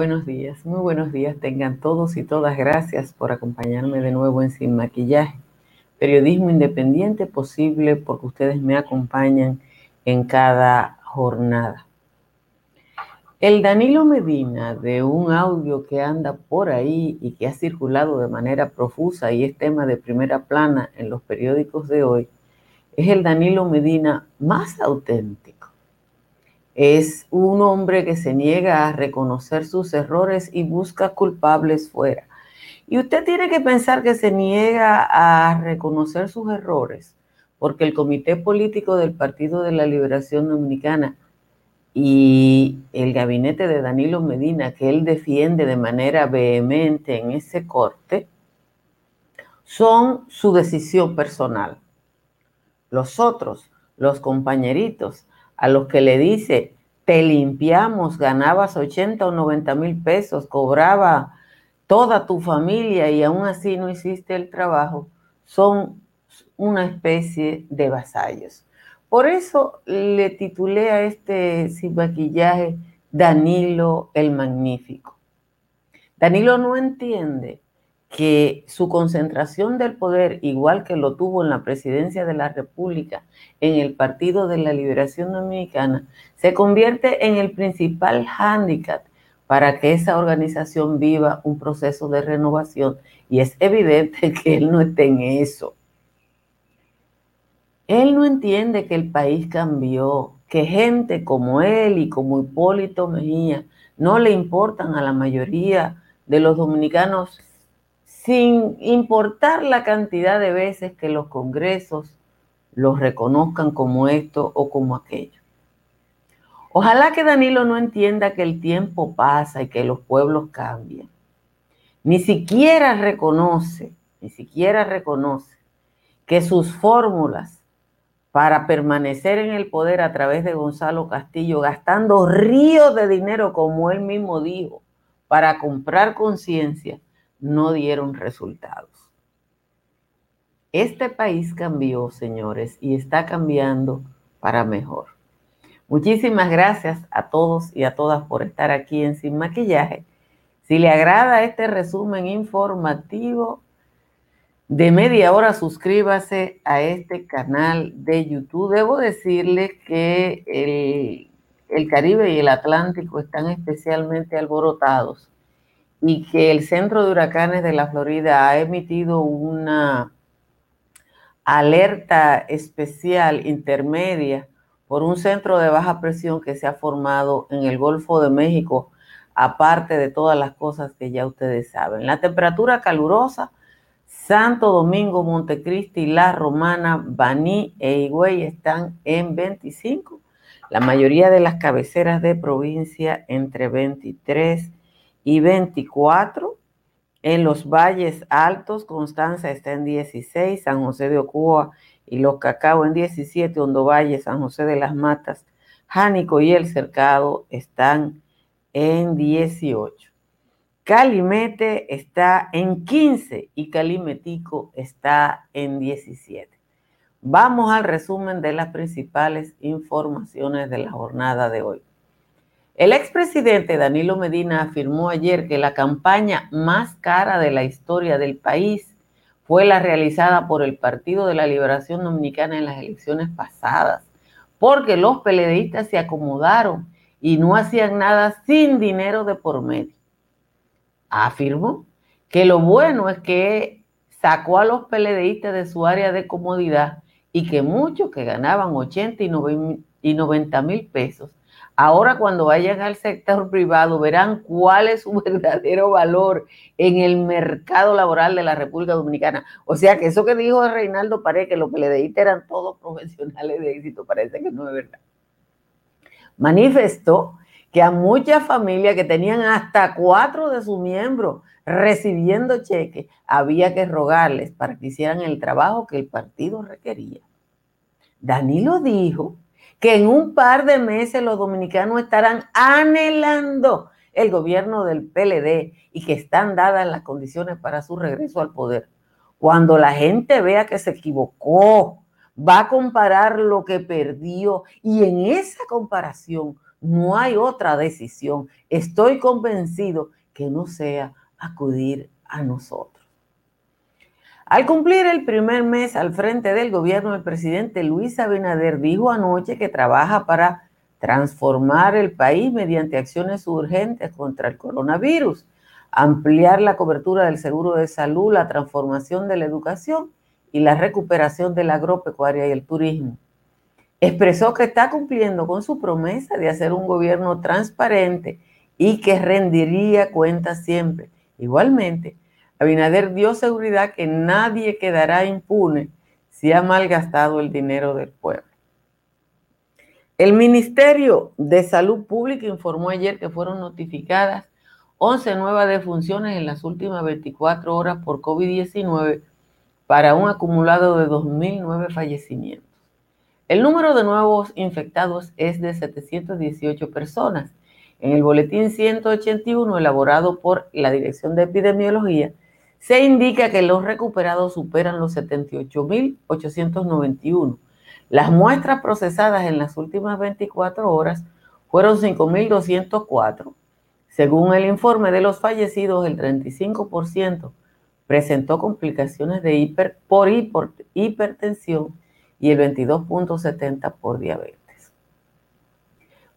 Buenos días, muy buenos días. Tengan todos y todas gracias por acompañarme de nuevo en Sin Maquillaje. Periodismo independiente posible porque ustedes me acompañan en cada jornada. El Danilo Medina de un audio que anda por ahí y que ha circulado de manera profusa y es tema de primera plana en los periódicos de hoy, es el Danilo Medina más auténtico. Es un hombre que se niega a reconocer sus errores y busca culpables fuera. Y usted tiene que pensar que se niega a reconocer sus errores porque el Comité Político del Partido de la Liberación Dominicana y el gabinete de Danilo Medina, que él defiende de manera vehemente en ese corte, son su decisión personal. Los otros, los compañeritos, a los que le dice, te limpiamos, ganabas 80 o 90 mil pesos, cobraba toda tu familia y aún así no hiciste el trabajo, son una especie de vasallos. Por eso le titulé a este sin maquillaje Danilo el Magnífico. Danilo no entiende que su concentración del poder, igual que lo tuvo en la presidencia de la República, en el Partido de la Liberación Dominicana, se convierte en el principal hándicap para que esa organización viva un proceso de renovación. Y es evidente que él no está en eso. Él no entiende que el país cambió, que gente como él y como Hipólito Mejía no le importan a la mayoría de los dominicanos sin importar la cantidad de veces que los congresos los reconozcan como esto o como aquello. Ojalá que Danilo no entienda que el tiempo pasa y que los pueblos cambian. Ni siquiera reconoce, ni siquiera reconoce que sus fórmulas para permanecer en el poder a través de Gonzalo Castillo, gastando ríos de dinero, como él mismo dijo, para comprar conciencia, no dieron resultados. Este país cambió, señores, y está cambiando para mejor. Muchísimas gracias a todos y a todas por estar aquí en Sin Maquillaje. Si le agrada este resumen informativo, de media hora suscríbase a este canal de YouTube. Debo decirle que el, el, Caribe y el Atlántico están especialmente alborotados y que el Centro de Huracanes de la Florida ha emitido una alerta especial intermedia por un centro de baja presión que se ha formado en el Golfo de México, aparte de todas las cosas que ya ustedes saben. La temperatura calurosa Santo Domingo, Montecristi, La Romana, Baní e Higüey están en 25. La mayoría de las cabeceras de provincia entre 23 y 24. En los valles altos, Constanza está en 16, San José de Ocoa y Los Cacao en 17, Hondo Valle, San José de las Matas, Jánico y El Cercado están en 18. Calimete está en 15 y Calimetico está en 17. Vamos al resumen de las principales informaciones de la jornada de hoy. El expresidente Danilo Medina afirmó ayer que la campaña más cara de la historia del país fue la realizada por el Partido de la Liberación Dominicana en las elecciones pasadas, porque los peledeístas se acomodaron y no hacían nada sin dinero de por medio. Afirmó que lo bueno es que sacó a los PLDistas de su área de comodidad y que muchos que ganaban 80 y 90 mil pesos, ahora cuando vayan al sector privado verán cuál es su verdadero valor en el mercado laboral de la República Dominicana. O sea que eso que dijo Reinaldo Pared, que los PLDistas eran todos profesionales de éxito, parece que no es verdad. Manifestó que a muchas familias que tenían hasta cuatro de sus miembros recibiendo cheques, había que rogarles para que hicieran el trabajo que el partido requería. Danilo dijo que en un par de meses los dominicanos estarán anhelando el gobierno del PLD y que están dadas las condiciones para su regreso al poder. Cuando la gente vea que se equivocó, va a comparar lo que perdió y en esa comparación No hay otra decisión. Estoy convencido que no sea acudir a nosotros. Al cumplir el primer mes al frente del gobierno, el presidente Luis Abinader dijo anoche que trabaja para transformar el país mediante acciones urgentes contra el coronavirus, ampliar la cobertura del seguro de salud, la transformación de la educación y la recuperación de la agropecuaria y el turismo. Expresó que está cumpliendo con su promesa de hacer un gobierno transparente y que rendiría cuentas siempre. Igualmente, Abinader dio seguridad que nadie quedará impune si ha malgastado el dinero del pueblo. El Ministerio de Salud Pública informó ayer que fueron notificadas 11 nuevas defunciones en las últimas 24 horas por COVID-19 para un acumulado de 2.009 fallecimientos. El número de nuevos infectados es de 718 personas. En el boletín 181 elaborado por la Dirección de Epidemiología, se indica que los recuperados superan los 78.891. Las muestras procesadas en las últimas 24 horas fueron 5.204. Según el informe de los fallecidos, el 35% presentó complicaciones de por hipertensión y el 22.70 por diabetes.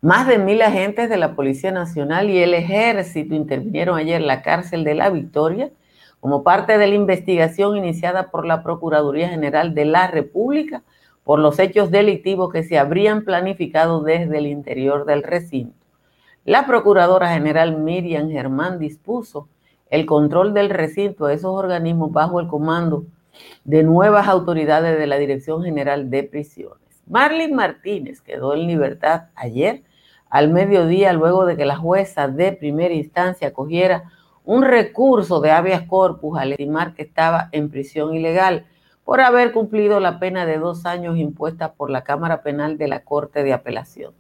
Más de mil agentes de la Policía Nacional y el Ejército intervinieron ayer en la cárcel de La Victoria como parte de la investigación iniciada por la Procuraduría General de la República por los hechos delictivos que se habrían planificado desde el interior del recinto. La Procuradora General Miriam Germán dispuso el control del recinto de esos organismos bajo el comando de nuevas autoridades de la Dirección General de Prisiones. Marlene Martínez quedó en libertad ayer al mediodía luego de que la jueza de primera instancia acogiera un recurso de habeas corpus al estimar que estaba en prisión ilegal por haber cumplido la pena de dos años impuesta por la Cámara Penal de la Corte de Apelación.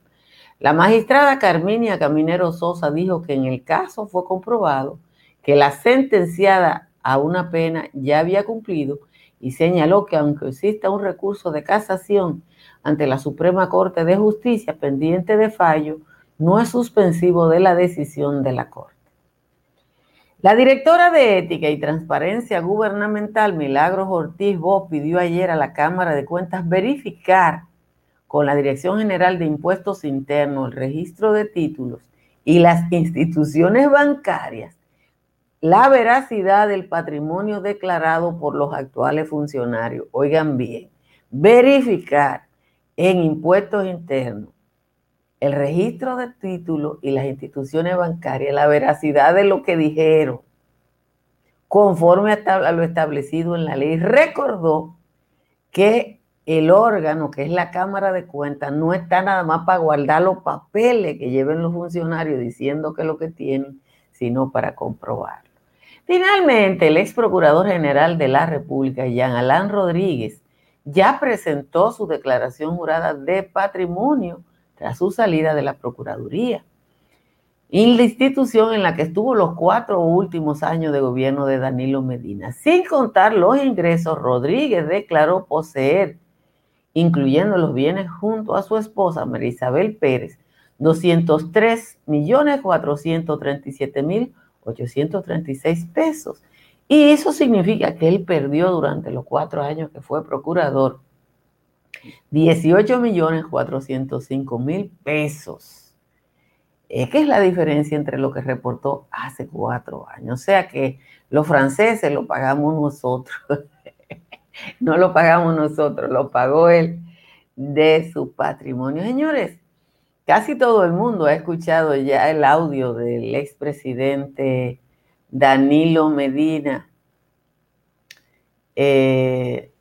La magistrada Carminia Caminero Sosa dijo que en el caso fue comprobado que la sentenciada a una pena ya había cumplido y señaló que aunque exista un recurso de casación ante la Suprema Corte de Justicia pendiente de fallo, no es suspensivo de la decisión de la Corte. La directora de Ética y Transparencia Gubernamental, Milagros Ortiz Vos, pidió ayer a la Cámara de Cuentas verificar con la Dirección General de Impuestos Internos, el registro de títulos y las instituciones bancarias la veracidad del patrimonio declarado por los actuales funcionarios. Oigan bien, verificar en impuestos internos el registro de títulos y las instituciones bancarias, la veracidad de lo que dijeron, conforme a lo establecido en la ley. Recordó que el órgano, que es la Cámara de Cuentas, no está nada más para guardar los papeles que lleven los funcionarios diciendo que lo que tienen, sino para comprobar. Finalmente, el ex procurador general de la República, Jean Alain Rodríguez, ya presentó su declaración jurada de patrimonio tras su salida de la Procuraduría. Y la institución en la que estuvo los cuatro últimos años de gobierno de Danilo Medina. Sin contar los ingresos, Rodríguez declaró poseer, incluyendo los bienes junto a su esposa, María Isabel Pérez, 203 millones 437 mil 836 pesos. Y eso significa que él perdió durante los cuatro años que fue procurador 18 millones 405 mil pesos. ¿Qué es la diferencia entre lo que reportó hace cuatro años? O sea que los franceses lo pagamos nosotros. no lo pagamos nosotros, lo pagó él de su patrimonio. Señores, Casi todo el mundo ha escuchado ya el audio del expresidente Danilo Medina eh,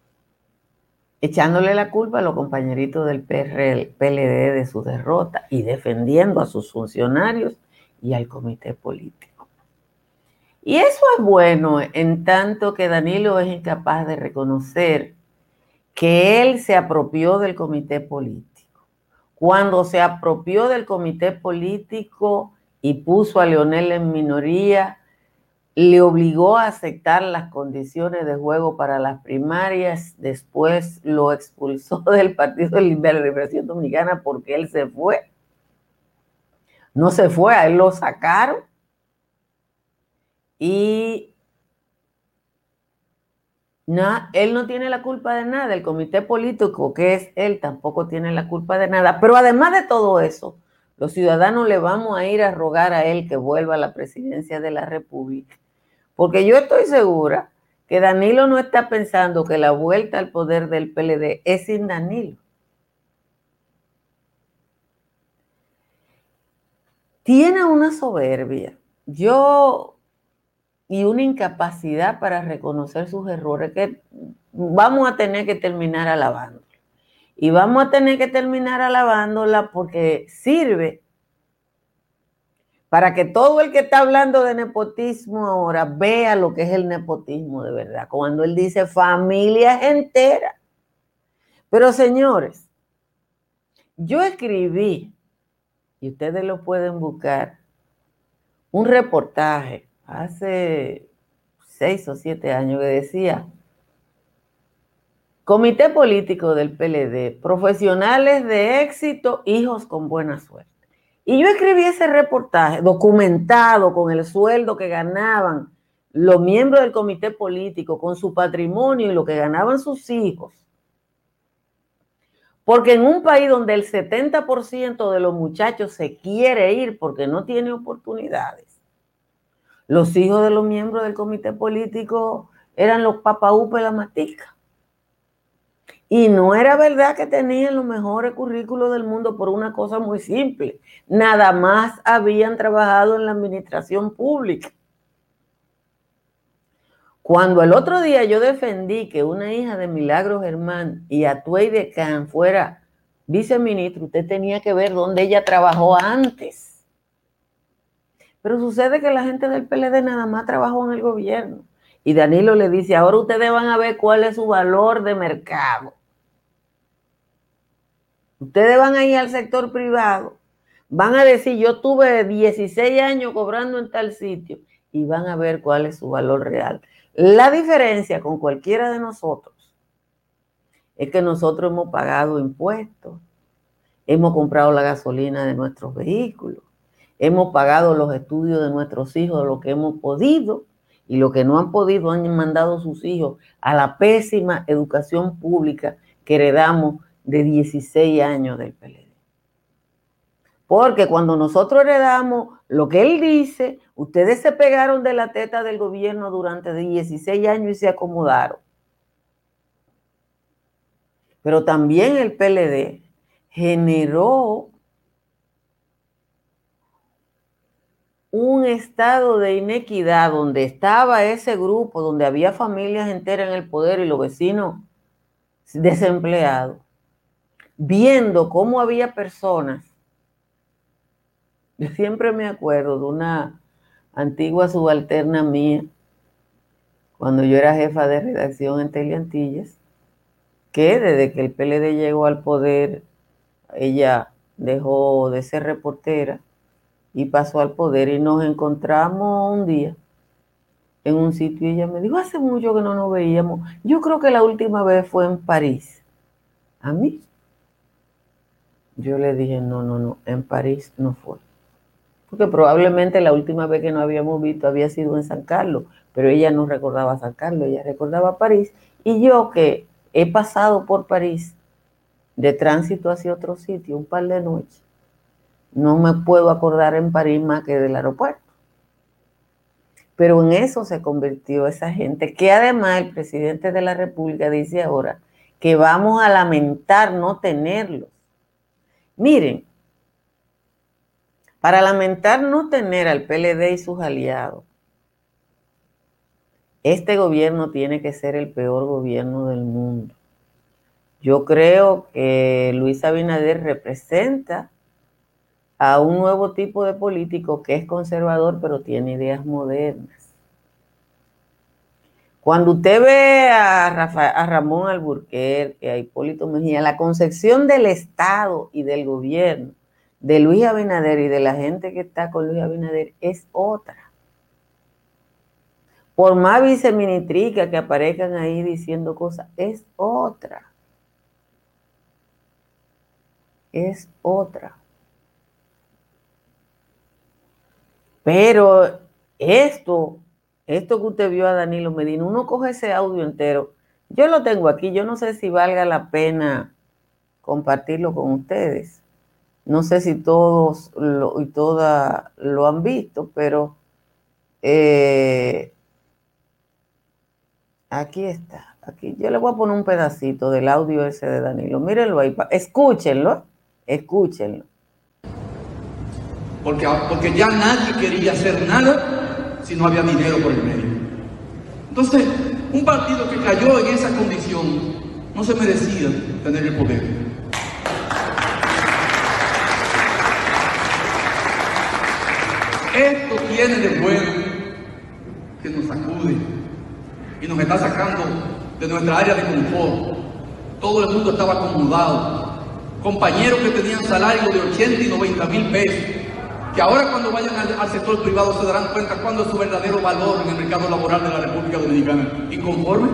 echándole la culpa a los compañeritos del PLD de su derrota y defendiendo a sus funcionarios y al comité político. Y eso es bueno en tanto que Danilo es incapaz de reconocer que él se apropió del comité político cuando se apropió del comité político y puso a Leonel en minoría, le obligó a aceptar las condiciones de juego para las primarias, después lo expulsó del Partido de Liberación Dominicana porque él se fue. No se fue, a él lo sacaron. Y él no tiene la culpa de nada, el comité político que es él tampoco tiene la culpa de nada. Pero además de todo eso, los ciudadanos le vamos a ir a rogar a él que vuelva a la presidencia de la República. Porque yo estoy segura que Danilo no está pensando que la vuelta al poder del PLD es sin Danilo. Tiene una soberbia. Yo y una incapacidad para reconocer sus errores que vamos a tener que terminar alabándola. Y vamos a tener que terminar alabándola porque sirve para que todo el que está hablando de nepotismo ahora vea lo que es el nepotismo de verdad. Cuando él dice familias enteras. Pero señores, yo escribí, y ustedes lo pueden buscar, un reportaje hace seis o siete años que decía, Comité Político del PLD, profesionales de éxito, hijos con buena suerte. Y yo escribí ese reportaje documentado con el sueldo que ganaban los miembros del comité político, con su patrimonio y lo que ganaban sus hijos. Porque en un país donde el 70% de los muchachos se quiere ir porque no tiene oportunidades, los hijos de los miembros del comité político eran los papaúpe la matica. Y no era verdad que tenían los mejores currículos del mundo por una cosa muy simple. Nada más habían trabajado en la administración pública. Cuando el otro día yo defendí que una hija de Milagro Germán y Atuey de Can fuera viceministro, usted tenía que ver dónde ella trabajó antes. Pero sucede que la gente del PLD nada más trabajó en el gobierno. Y Danilo le dice, ahora ustedes van a ver cuál es su valor de mercado. Ustedes van a ir al sector privado, van a decir, yo tuve 16 años cobrando en tal sitio y van a ver cuál es su valor real. La diferencia con cualquiera de nosotros es que nosotros hemos pagado impuestos, hemos comprado la gasolina de nuestros vehículos, hemos pagado los estudios de nuestros hijos, lo que hemos podido, y lo que no han podido han mandado sus hijos a la pésima educación pública que heredamos de 16 años del PLD. Porque cuando nosotros heredamos lo que él dice, ustedes se pegaron de la teta del gobierno durante 16 años y se acomodaron. Pero también el PLD generó un estado de inequidad donde estaba ese grupo, donde había familias enteras en el poder y los vecinos desempleados, viendo cómo había personas. Yo siempre me acuerdo de una antigua subalterna mía, cuando yo era jefa de redacción en Teleantillas, que desde que el PLD llegó al poder, ella dejó de ser reportera y pasó al poder y nos encontramos un día en un sitio y ella me dijo, hace mucho que no nos veíamos. Yo creo que la última vez fue en París. ¿A mí? Yo le dije, no, no, no, en París no fue. Porque probablemente la última vez que nos habíamos visto había sido en San Carlos, pero ella no recordaba San Carlos, ella recordaba París. Y yo que he pasado por París de tránsito hacia otro sitio un par de noches, no me puedo acordar en París más que del aeropuerto. Pero en eso se convirtió esa gente, que además el presidente de la República dice ahora que vamos a lamentar no tenerlos. Miren, para lamentar no tener al PLD y sus aliados, este gobierno tiene que ser el peor gobierno del mundo. Yo creo que Luis Abinader representa a un nuevo tipo de político que es conservador pero tiene ideas modernas. Cuando usted ve a, a Ramón Alburquerque, a Hipólito Mejía, la concepción del Estado y del gobierno de Luis Abinader y de la gente que está con Luis Abinader es otra. Por más viceministrica que aparezcan ahí diciendo cosas, es otra. Es otra. Pero esto, esto que usted vio a Danilo Medina, uno coge ese audio entero. Yo lo tengo aquí, yo no sé si valga la pena compartirlo con ustedes. No sé si todos y todas lo han visto, pero eh, aquí está. Aquí yo le voy a poner un pedacito del audio ese de Danilo. Mírenlo ahí, escúchenlo, escúchenlo. Porque, porque ya nadie quería hacer nada si no había dinero por el medio. Entonces, un partido que cayó en esa condición no se merecía tener el poder. Esto tiene de bueno que nos sacude y nos está sacando de nuestra área de confort. Todo el mundo estaba acomodado. Compañeros que tenían salario de 80 y 90 mil pesos, que ahora cuando vayan al, sector privado se darán cuenta cuándo es su verdadero valor en el mercado laboral de la República Dominicana. ¿Inconforme?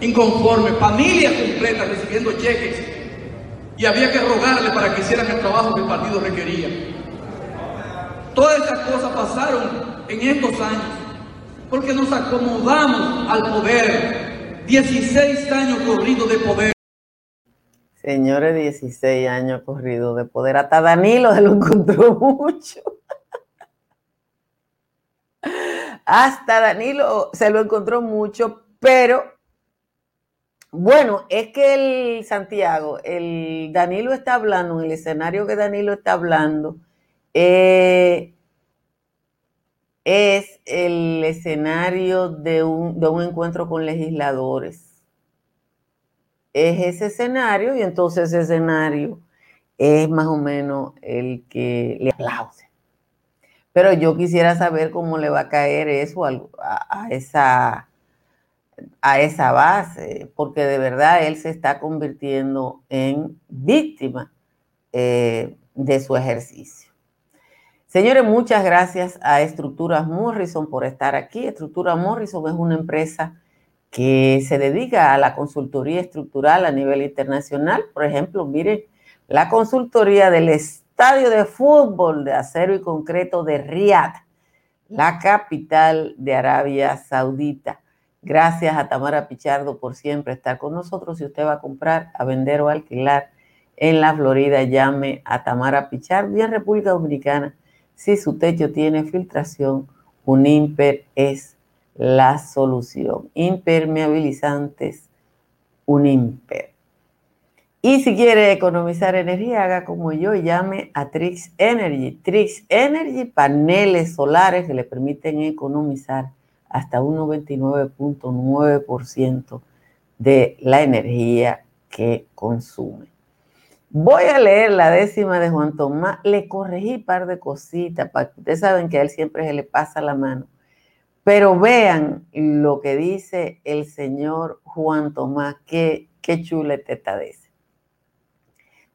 Inconforme, familias completas recibiendo cheques y había que rogarle para que hicieran el trabajo que el partido requería. Todas esas cosas pasaron en estos años porque nos acomodamos al poder. 16 años corridos de poder. Señores, 16 años corridos de poder. Hasta Danilo se lo encontró mucho. Hasta Danilo se lo encontró mucho, pero bueno, es que el Santiago, el Danilo está hablando, en el escenario que Danilo está hablando, eh, es el escenario de un, encuentro con legisladores. Es ese escenario y entonces ese escenario es más o menos el que le aplaude. Pero yo quisiera saber cómo le va a caer eso a, esa, a esa base, porque de verdad él se está convirtiendo en víctima eh, de su ejercicio. Señores, muchas gracias a Estructuras Morrison por estar aquí. Estructuras Morrison es una empresa que se dedica a la consultoría estructural a nivel internacional. Por ejemplo, miren, la consultoría del estadio de fútbol de acero y concreto de Riyadh, la capital de Arabia Saudita. Gracias a Tamara Pichardo por siempre estar con nosotros. Si usted va a comprar, a vender o alquilar en la Florida, llame a Tamara Pichardo y en República Dominicana si su techo tiene filtración, un IMPER es la solución. Impermeabilizantes, un IMPER. Y si quiere economizar energía, haga como yo llame a Trix Energy. Trix Energy, paneles solares que le permiten economizar hasta un 99.9% de la energía que consume. Voy a leer la décima de Juan Tomás. Le corregí un par de cositas. Ustedes saben que a él siempre se le pasa la mano. Pero vean lo que dice el señor Juan Tomás. Qué, qué chuleteta de.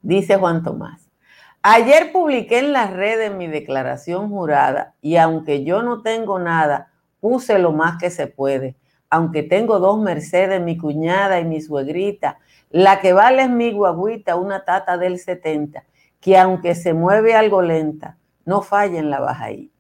Dice Juan Tomás. Ayer publiqué en las redes mi declaración jurada y aunque yo no tengo nada, puse lo más que se puede. Aunque tengo dos Mercedes, mi cuñada y mi suegrita, la que vale es mi guaguita, una tata del 70, que aunque se mueve algo lenta, no falla en la bajadita.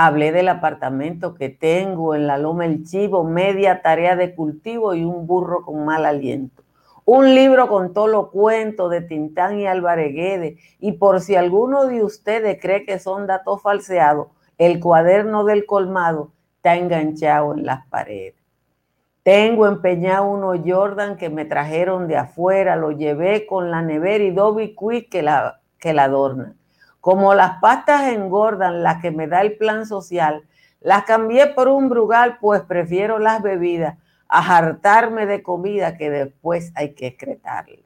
Hablé del apartamento que tengo en la Loma El Chivo, media tarea de cultivo y un burro con mal aliento. Un libro con todos los cuentos de Tintán y Alvareguede. Y por si alguno de ustedes cree que son datos falseados, el cuaderno del colmado está enganchado en las paredes. Tengo empeñado uno Jordan que me trajeron de afuera, lo llevé con la nevera y Dobby Quick que la, que la adornan. Como las pastas engordan, las que me da el plan social, las cambié por un brugal, pues prefiero las bebidas a hartarme de comida que después hay que excretarlo.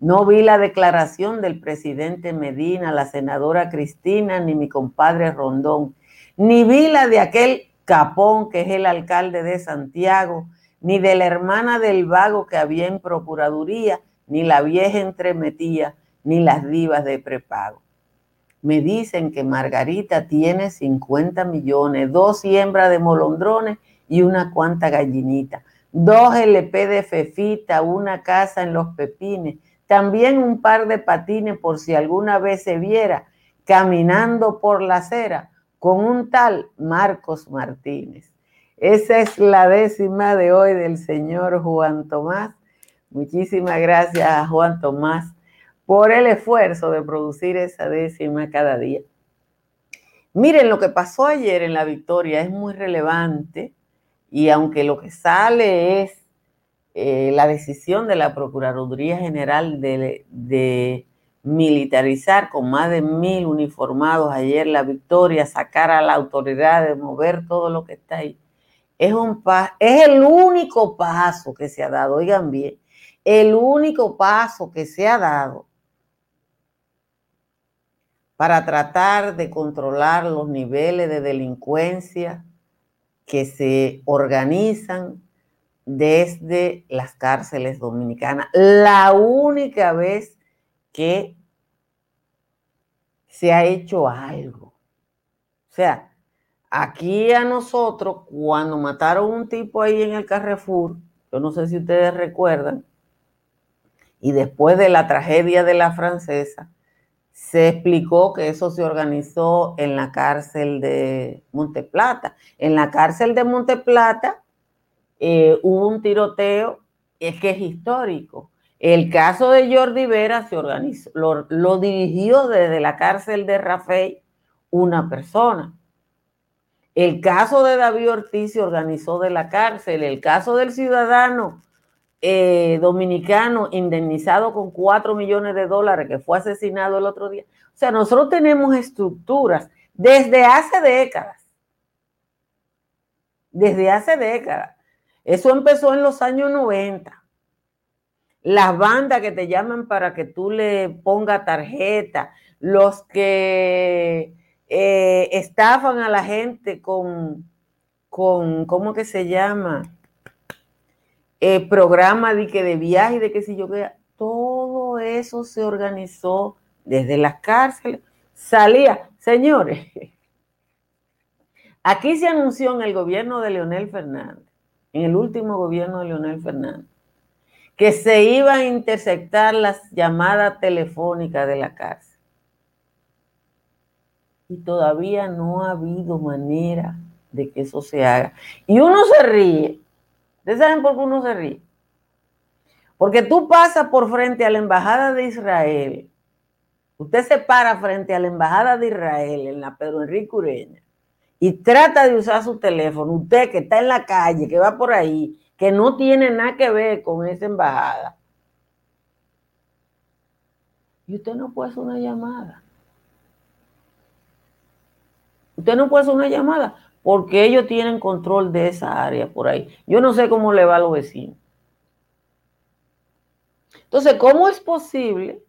No vi la declaración del presidente Medina, la senadora Cristina, ni mi compadre Rondón, ni vi la de aquel capón que es el alcalde de Santiago, ni de la hermana del vago que había en Procuraduría, ni la vieja entremetía, ni las divas de prepago. Me dicen que Margarita tiene 50 millones, dos siembras de molondrones y una cuanta gallinita, dos LP de fefita, una casa en los pepines, también un par de patines por si alguna vez se viera caminando por la acera con un tal Marcos Martínez. Esa es la décima de hoy del señor Juan Tomás. Muchísimas gracias Juan Tomás por el esfuerzo de producir esa décima cada día. Miren, lo que pasó ayer en la victoria es muy relevante y aunque lo que sale es eh, la decisión de la Procuraduría General de, militarizar con más de mil uniformados ayer la victoria, sacar a la autoridad de mover todo lo que está ahí, es, un es el único paso que se ha dado, oigan bien, el único paso que se ha dado para tratar de controlar los niveles de delincuencia que se organizan desde las cárceles dominicanas. La única vez que se ha hecho algo. O sea, aquí a nosotros, cuando mataron un tipo ahí en el Carrefour, yo no sé si ustedes recuerdan, y después de la tragedia de la francesa, se explicó que eso se organizó en la cárcel de Monteplata. En la cárcel de Monteplata eh, hubo un tiroteo, es que es histórico. El caso de Jordi Vera se organizó, lo, dirigió desde la cárcel de Rafael una persona. El caso de David Ortiz se organizó de la cárcel. El caso del ciudadano eh, dominicano indemnizado con 4 millones de dólares que fue asesinado el otro día. O sea, nosotros tenemos estructuras desde hace décadas. Desde hace décadas. Eso empezó en los años 90. Las bandas que te llaman para que tú le pongas tarjeta, los que eh, estafan a la gente con, con, ¿cómo que se llama? Eh, programa de, que de viaje, de que si yo vea, todo eso se organizó desde las cárceles. Salía, señores, aquí se anunció en el gobierno de Leonel Fernández en el último gobierno de Leonel Fernández, que se iban a interceptar las llamadas telefónicas de la cárcel. Y todavía no ha habido manera de que eso se haga. Y uno se ríe. ¿Ustedes saben por qué uno se ríe? Porque tú pasas por frente a la embajada de Israel. Usted se para frente a la embajada de Israel en la Pedro Enrique Ureña y trata de usar su teléfono, usted que está en la calle, que va por ahí, que no tiene nada que ver con esa embajada, y usted no puede hacer una llamada. Usted no puede hacer una llamada porque ellos tienen control de esa área por ahí. Yo no sé cómo le va a los vecinos. Entonces, ¿cómo es posible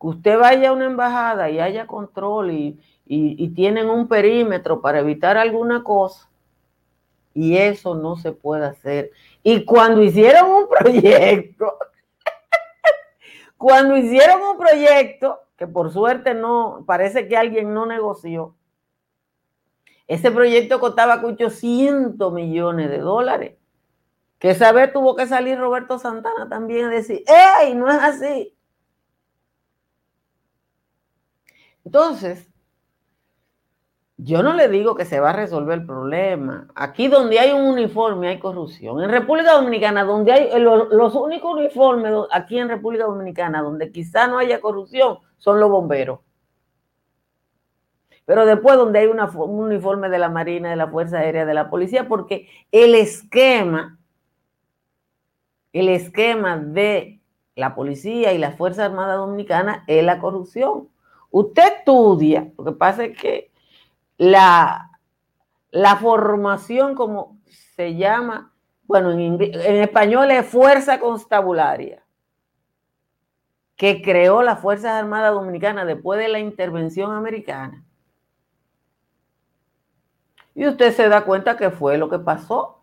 que usted vaya a una embajada y haya control y, y, tienen un perímetro para evitar alguna cosa, y eso no se puede hacer. Y cuando hicieron un proyecto, cuando hicieron un proyecto, que por suerte no, parece que alguien no negoció, ese proyecto costaba 800 millones de dólares. Que esa vez tuvo que salir Roberto Santana también a decir, ¡ey! No es así. Entonces, yo no le digo que se va a resolver el problema. Aquí donde hay un uniforme hay corrupción. En República Dominicana, donde hay eh, los, únicos uniformes aquí en República Dominicana donde quizá no haya corrupción son los bomberos. Pero después donde hay un uniforme de la Marina, de la Fuerza Aérea, de la Policía, porque el esquema, el esquema de la Policía y la Fuerza Armada Dominicana es la corrupción. Usted estudia, lo que pasa es que la, la formación, como se llama, bueno, en, español es Fuerza Constabularia, que creó las Fuerzas Armadas Dominicanas después de la intervención americana. Y usted se da cuenta que fue lo que pasó.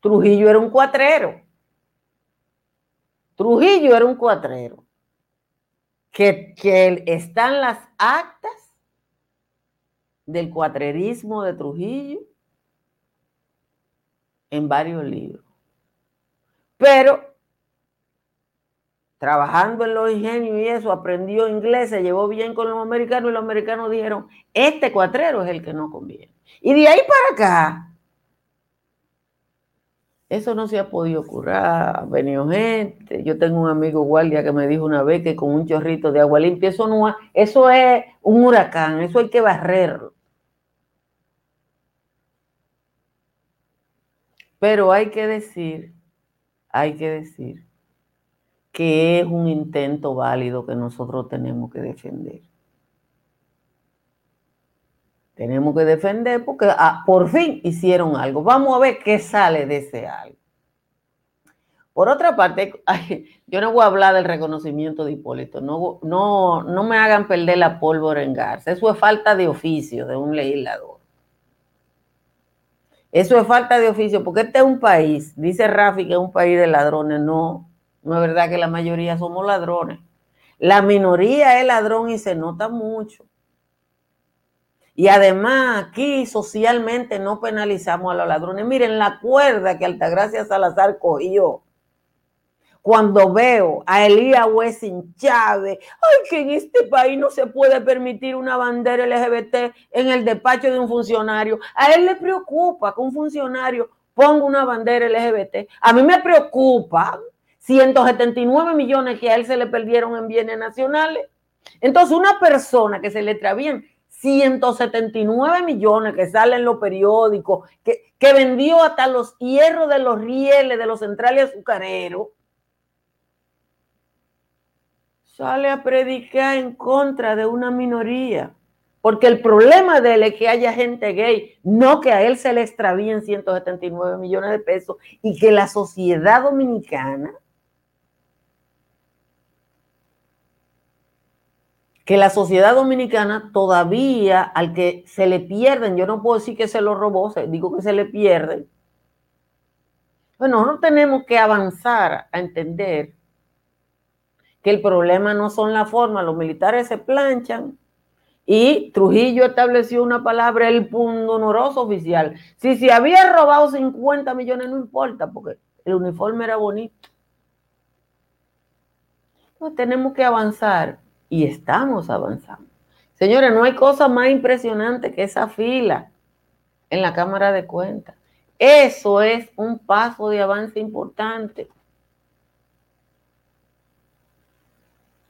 Trujillo era un cuatrero. Trujillo era un cuatrero. Que, que están las actas del cuatrerismo de Trujillo en varios libros. Pero trabajando en los ingenios y eso, aprendió inglés, se llevó bien con los americanos y los americanos dijeron, este cuatrero es el que no conviene. Y de ahí para acá, eso no se ha podido curar, ha venido gente. Yo tengo un amigo guardia que me dijo una vez que con un chorrito de agua limpia, eso no eso es un huracán, eso hay que barrerlo. Pero hay que decir, hay que decir que es un intento válido que nosotros tenemos que defender. Tenemos que defender porque ah, por fin hicieron algo. Vamos a ver qué sale de ese algo. Por otra parte, yo no voy a hablar del reconocimiento de Hipólito. No, no, no me hagan perder la pólvora en Garza. Eso es falta de oficio de un legislador. Eso es falta de oficio, porque este es un país, dice Rafi que es un país de ladrones. No, no es verdad que la mayoría somos ladrones. La minoría es ladrón y se nota mucho. Y además aquí socialmente no penalizamos a los ladrones. Miren la cuerda que Altagracia Salazar cogió cuando veo a Elías Wessing Chávez, ay, que en este país no se puede permitir una bandera LGBT en el despacho de un funcionario. A él le preocupa que un funcionario ponga una bandera LGBT. A mí me preocupa 179 millones que a él se le perdieron en bienes nacionales. Entonces, una persona que se le travían 179 millones que salen en los periódicos, que, que vendió hasta los hierros de los rieles de los centrales azucareros, sale a predicar en contra de una minoría. Porque el problema de él es que haya gente gay, no que a él se le extravíen 179 millones de pesos y que la sociedad dominicana que la sociedad dominicana todavía al que se le pierden, yo no puedo decir que se lo robó, digo que se le pierden. Bueno, no tenemos que avanzar a entender que el problema no son la forma, los militares se planchan y Trujillo estableció una palabra, el punto honoroso oficial. Si se había robado 50 millones, no importa, porque el uniforme era bonito. Entonces tenemos que avanzar y estamos avanzando. Señores, no hay cosa más impresionante que esa fila en la Cámara de Cuentas. Eso es un paso de avance importante.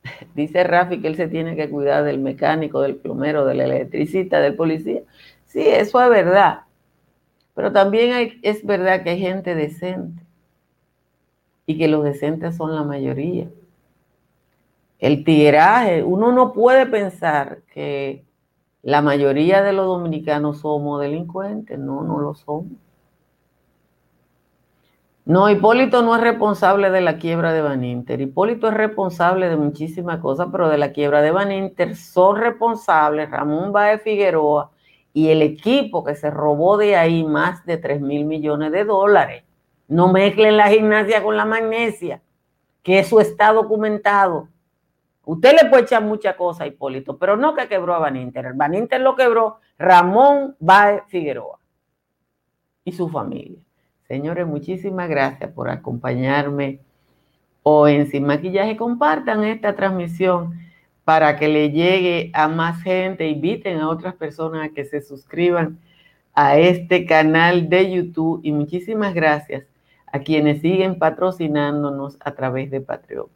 Dice Rafi que él se tiene que cuidar del mecánico, del plomero, del electricista, del policía. Sí, eso es verdad. Pero también es verdad que hay gente decente y que los decentes son la mayoría el tiraje, uno no puede pensar que la mayoría de los dominicanos somos delincuentes, no, no lo somos. No, Hipólito no es responsable de la quiebra de Baninter. Hipólito es responsable de muchísimas cosas, pero de la quiebra de Baninter son responsables Ramón Baez Figueroa y el equipo que se robó de ahí más de 3 mil millones de dólares. No mezclen la gimnasia con la magnesia, que eso está documentado. Usted le puede echar muchas cosas a Hipólito, pero no que quebró a Baninter. El Baninter lo quebró Ramón Baez Figueroa y su familia. Señores, muchísimas gracias por acompañarme hoy en Sin Maquillaje. Compartan esta transmisión para que le llegue a más gente. Inviten a otras personas a que se suscriban a este canal de YouTube. Y muchísimas gracias a quienes siguen patrocinándonos a través de Patreon.